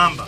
マンバ。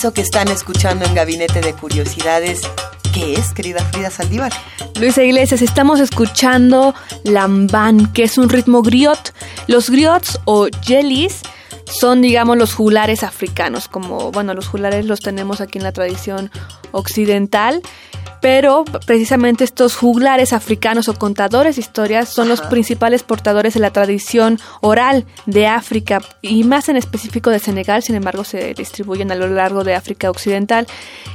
Que están escuchando en Gabinete de Curiosidades, ¿qué es, querida Frida Saldívar? Luisa Iglesias, estamos escuchando lambán, que es un ritmo griot. Los griots o jellies son, digamos, los juglares africanos, como, bueno, los juglares los tenemos aquí en la tradición occidental, pero precisamente estos juglares africanos o contadores de historias son los principales portadores de la tradición oral de África y más en específico de Senegal, sin embargo se distribuyen a lo largo de África Occidental.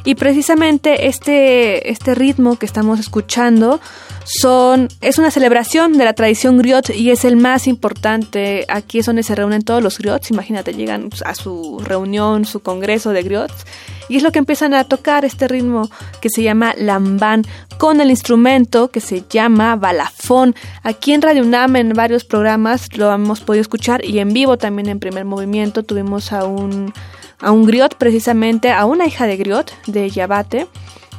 Y precisamente este, este ritmo que estamos escuchando son, es una celebración de la tradición griot y es el más importante. Aquí es donde se reúnen todos los griots, imagínate, llegan a su reunión, su congreso de griots y es lo que empiezan a tocar este ritmo que se llama lambán con el instrumento que se llama balafón. Aquí en Radio UNAM en varios programas lo hemos podido escuchar y en vivo también en primer movimiento tuvimos a un a un griot precisamente, a una hija de griot de Yabate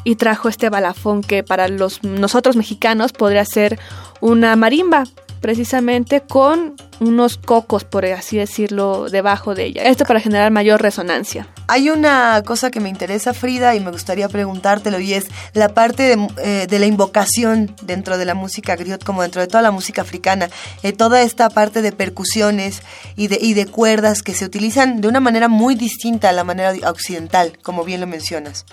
y trajo este balafón que para los nosotros mexicanos podría ser una marimba precisamente con unos cocos, por así decirlo, debajo de ella. Esto para generar mayor resonancia. Hay una cosa que me interesa, Frida, y me gustaría preguntártelo, y es la parte de, eh, de la invocación dentro de la música griot, como dentro de toda la música africana, eh, toda esta parte de percusiones y de, y de cuerdas que se utilizan de una manera muy distinta a la manera occidental, como bien lo mencionas.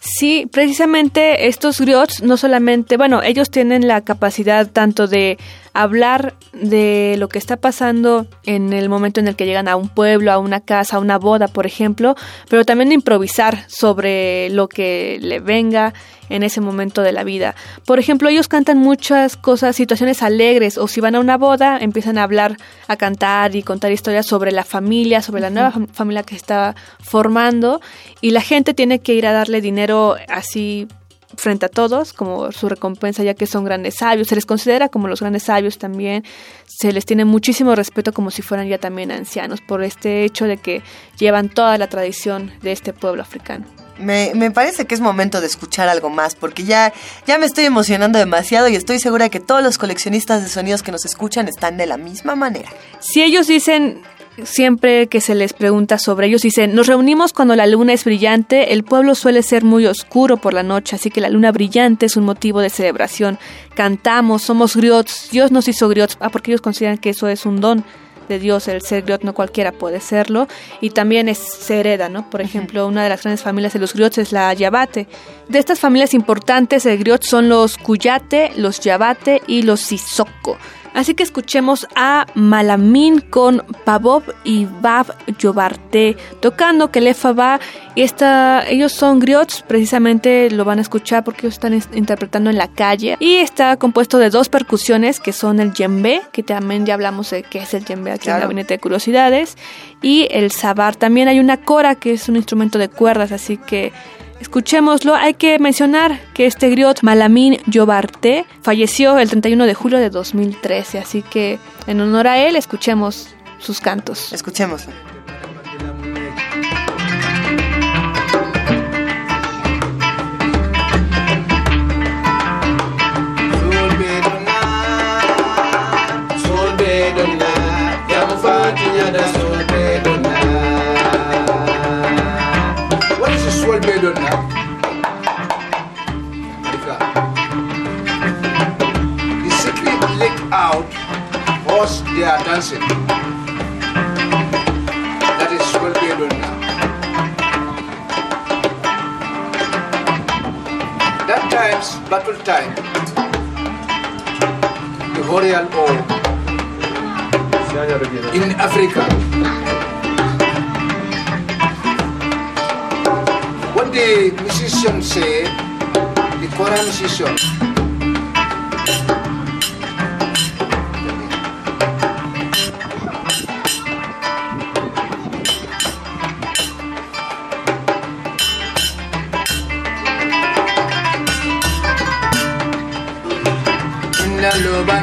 Sí, precisamente estos griots no solamente, bueno, ellos tienen la capacidad tanto de hablar de lo que está pasando en el momento en el que llegan a un pueblo, a una casa, a una boda, por ejemplo, pero también improvisar sobre lo que le venga en ese momento de la vida. Por ejemplo, ellos cantan muchas cosas, situaciones alegres, o si van a una boda, empiezan a hablar, a cantar y contar historias sobre la familia, sobre la nueva fam- familia que se está formando, y la gente tiene que ir a darle dinero así frente a todos como su recompensa ya que son grandes sabios, se les considera como los grandes sabios también, se les tiene muchísimo respeto como si fueran ya también ancianos por este hecho de que llevan toda la tradición de este pueblo africano. Me, me parece que es momento de escuchar algo más, porque ya, ya me estoy emocionando demasiado y estoy segura que todos los coleccionistas de sonidos que nos escuchan están de la misma manera. Si ellos dicen siempre que se les pregunta sobre ellos, dicen, nos reunimos cuando la luna es brillante, el pueblo suele ser muy oscuro por la noche, así que la luna brillante es un motivo de celebración. Cantamos, somos griots, Dios nos hizo griots, ah, porque ellos consideran que eso es un don de Dios, el ser griot no cualquiera puede serlo, y también es, se hereda, ¿no? Por ejemplo, una de las grandes familias de los griots es la Yabate. De estas familias importantes de griot son los Cuyate, los Yabate y los Sissoko. Así que escuchemos a Malamín con Pavob y Bab Yobarte tocando Kelefaba. Esta, ellos son griots, precisamente lo van a escuchar porque ellos están es- interpretando en la calle. Y está compuesto de dos percusiones que son el djembe, que también ya hablamos de qué es el djembe aquí en el Claro. Gabinete de Curiosidades, y el sabar. También hay una cora que es un instrumento de cuerdas, así que Escuchémoslo, hay que mencionar que este griot Malamín Yobarte falleció el 31 de julio de 2013, así que en honor a él escuchemos sus cantos. Escuchemos. Time, the Horial or in Africa. What the musicians said, the Quran musician,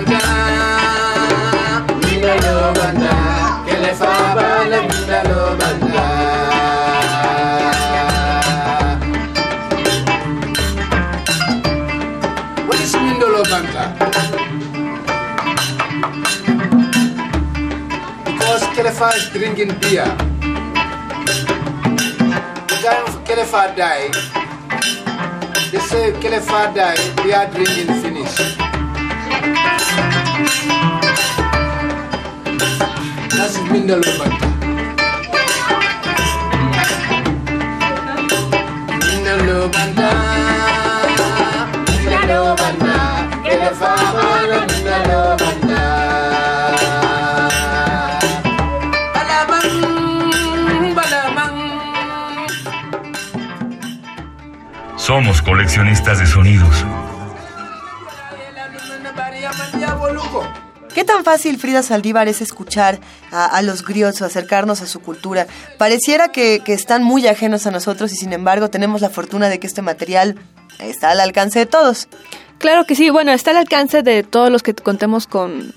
banda, mina lo banda, que le. What is mina lo? Because que is drinking beer. Kelefa die. They say Kelefa die. Beer drinking finish. Balabang. Somos coleccionistas de sonidos. ¿Qué tan fácil Frida Saldívar es escuchar a, los griots o acercarnos a su cultura? Pareciera que están muy ajenos a nosotros y sin embargo tenemos la fortuna de que este material está al alcance de todos. Claro que sí, bueno, está al alcance de todos los que contemos con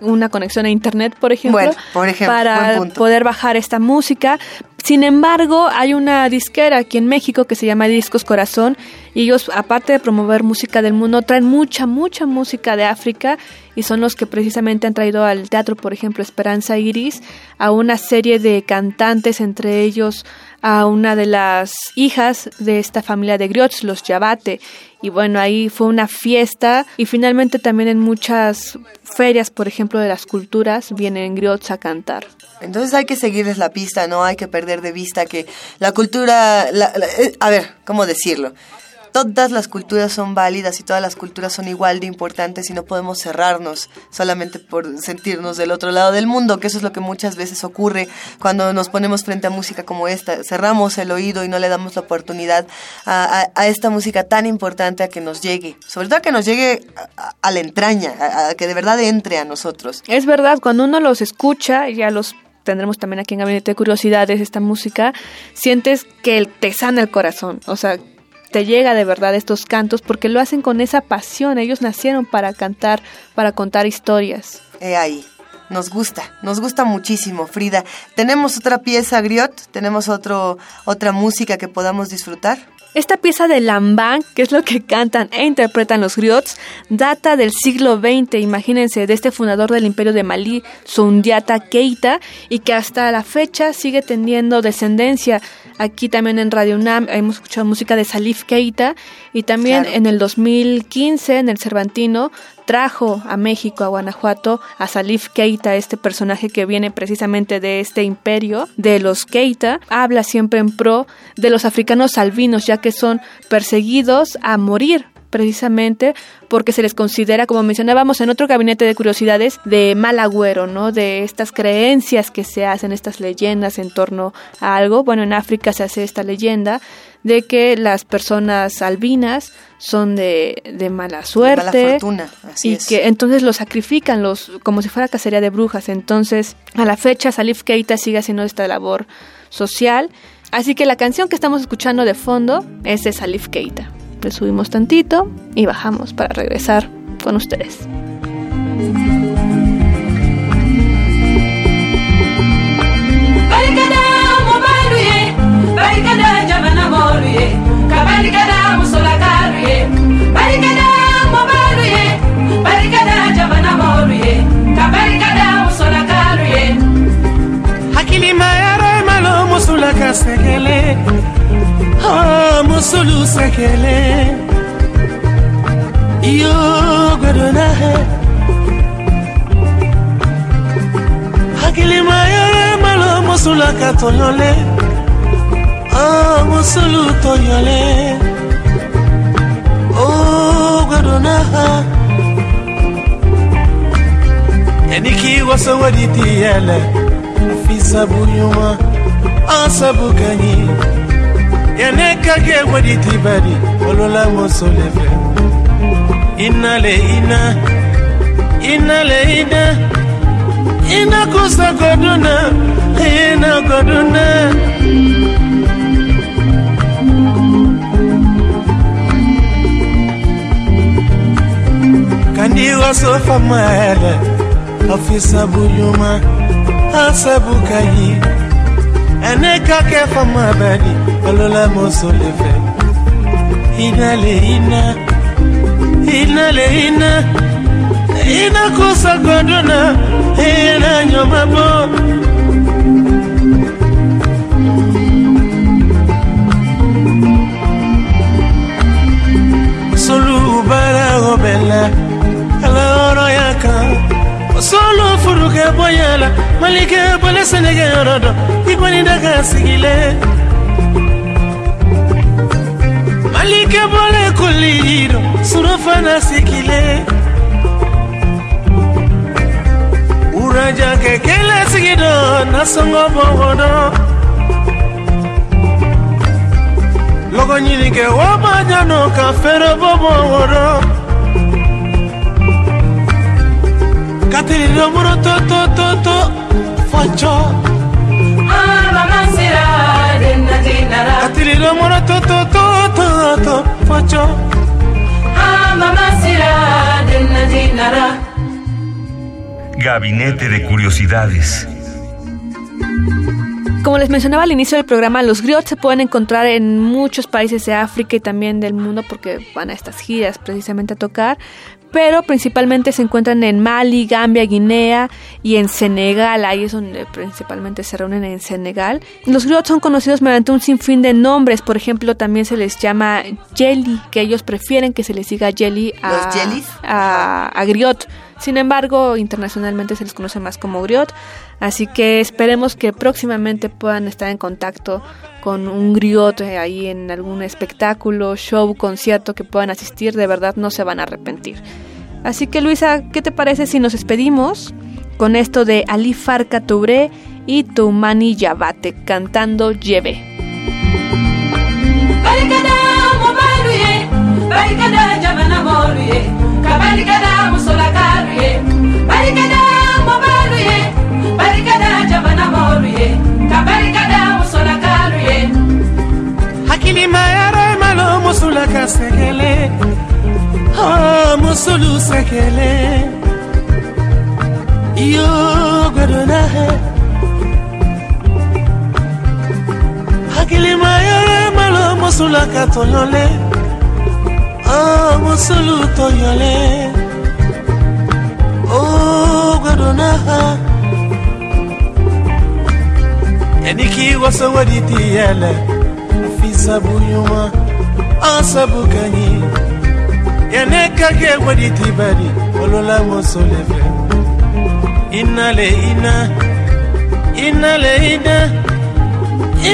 una conexión a internet, por ejemplo, Bueno, por ejemplo, buen para poder bajar esta música. Sin embargo, hay una disquera aquí en México que se llama Discos Corazón y ellos, aparte de promover música del mundo, traen mucha, mucha música de África y son los que precisamente han traído al teatro, por ejemplo, Esperanza Iris, a una serie de cantantes, entre ellos a una de las hijas de esta familia de griots, los Yabate. Y bueno, ahí fue una fiesta y finalmente también en muchas ferias, por ejemplo, de las culturas, vienen griots a cantar. Entonces hay que seguirles la pista, no hay que perder de vista que la cultura, la- eh, a ver, ¿cómo decirlo? Todas las culturas son válidas y todas las culturas son igual de importantes y no podemos cerrarnos solamente por sentirnos del otro lado del mundo, que eso es lo que muchas veces ocurre cuando nos ponemos frente a música como esta. Cerramos el oído y no le damos la oportunidad a, esta música tan importante a que nos llegue, sobre todo a que nos llegue a, la entraña, a- que de verdad entre a nosotros. Es verdad, cuando uno los escucha, ya los tendremos también aquí en Gabinete de Curiosidades esta música, sientes que te sana el corazón, o sea, te llega de verdad estos cantos porque lo hacen con esa pasión, ellos nacieron para cantar, para contar historias. He ahí. Nos gusta, nos gusta muchísimo, Frida. ¿Tenemos otra pieza, Griot? ¿Tenemos otro, otra música que podamos disfrutar? Esta pieza de Lambán, que es lo que cantan e interpretan los griots, data del siglo XX, imagínense, de este fundador del imperio de Malí, Sundiata Keita, y que hasta la fecha sigue teniendo descendencia. Aquí también en Radio UNAM hemos escuchado música de Salif Keita, y también Claro. en el 2015, en el Cervantino, trajo a México, a Guanajuato, a Salif Keita, este personaje que viene precisamente de este imperio, de los Keita, habla siempre en pro de los africanos albinos, ya que son perseguidos a morir precisamente porque se les considera, como mencionábamos en otro gabinete de curiosidades, de mal agüero, ¿no? De estas creencias que se hacen, estas leyendas en torno a algo. Bueno, en África se hace esta leyenda de que las personas albinas son de, de mala suerte. mala fortuna, así y es. que entonces los sacrifican los como si fuera cacería de brujas. Entonces, a la fecha Salif Keita sigue haciendo esta labor social. Así que la canción que estamos escuchando de fondo es de Salif Keita. Le subimos tantito y bajamos para regresar con ustedes. sekele. Yo gwedonahe hakili mayele malo mosulaka toyole o oh, mosulu toyole o oh, gwedonaha eniki wasoweditiyele afisa buyuma asabukanyi yanekage wediti badi olola mosolefe inale ina inale ina ina kusa koduna ina koduna kandiwa sofa maele afisa buyuma asabukayi aneka kefa mabani olola mosolefe inale ina inale ina ina kosa godona ina nyomabo solubara obela ala oro yaka solo furuke boyala malike boyala ne sɛnɛkɛ yɔrɔ dɔ i kɔni da ka sigile. Malikɛ bɔle uraja kɛ kɛlɛ sigi dɔ nasɔngɔ bɔgɔ katiri to to to to. To to to to fɔjɔ Amamasira denna dinara Gabinete de Curiosidades. Como les mencionaba al inicio del programa, los griots se pueden encontrar en muchos países de África y también del mundo porque van a estas giras precisamente a tocar, pero principalmente se encuentran en Mali, Gambia, Guinea y en Senegal, ahí es donde principalmente se reúnen en Senegal. Los griots son conocidos mediante un sinfín de nombres, por ejemplo también se les llama jelly, que ellos prefieren que se les diga jelly a, a, a griot. Sin embargo, internacionalmente se les conoce más como griot, así que esperemos que próximamente puedan estar en contacto con un griot eh, ahí en algún espectáculo, show, concierto que puedan asistir, de verdad no se van a arrepentir. Así que Luisa, ¿qué te parece si nos despedimos con esto de Ali Farka y Toumani Yabate cantando Lleve? barikada mobalu ye barikada jamana molu ye ka barikada barikada jamana maolu ye ka barikada musolakalu ye hakilimayara malo musula ka sɛgɛlɛ oh, musolu sɛgɛlɛ iyo gwadona hɛ hakilimayara malo musula ka tɔɲɔlɛ oh, musolu tɔɲɔlɛ o oh, gwadona hɛ Naniki was a wadi yele Afisabu yuma Asabu kani Yaneka ge wadi tibari Olola mosolefe Inale ina Inale ina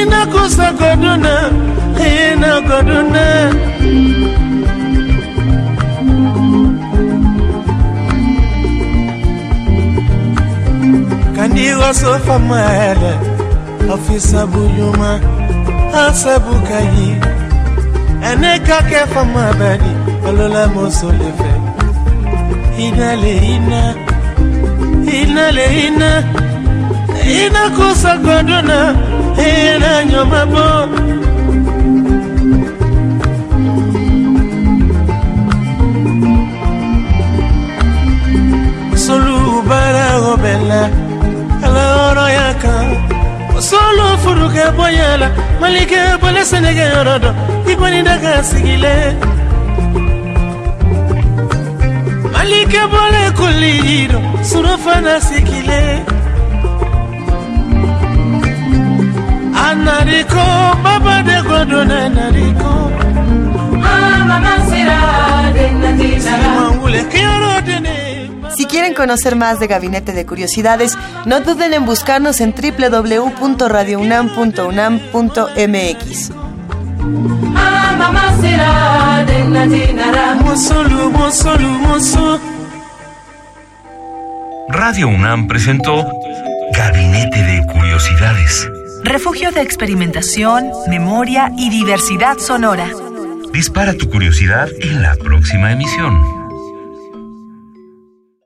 Ina kosa koduna Ina koduna. Kandi wasofa maele afisabu yuma asabu kayi ene kake fama bani olola mosolefe. Inale ina le ina ina kosa godona ina nyoma bo. Solu bara obela ala oro ya kan solo furu kɛ bonya la malikɛ bɔlɛ sɛnɛkɛyɔrɔ dɔ i kɔni da ka sigile malikɛ bɔlɛ koliji dɔ fana sigile a baba de ko donna nariko. Ah, mama sera de nati sara wule kiyɔrɔ de Si quieren conocer más de Gabinete de Curiosidades, no duden en buscarnos en www.radiounam.unam.mx. Radio UNAM presentó Gabinete de Curiosidades. Refugio de experimentación, memoria y diversidad sonora. Dispara tu curiosidad en la próxima emisión.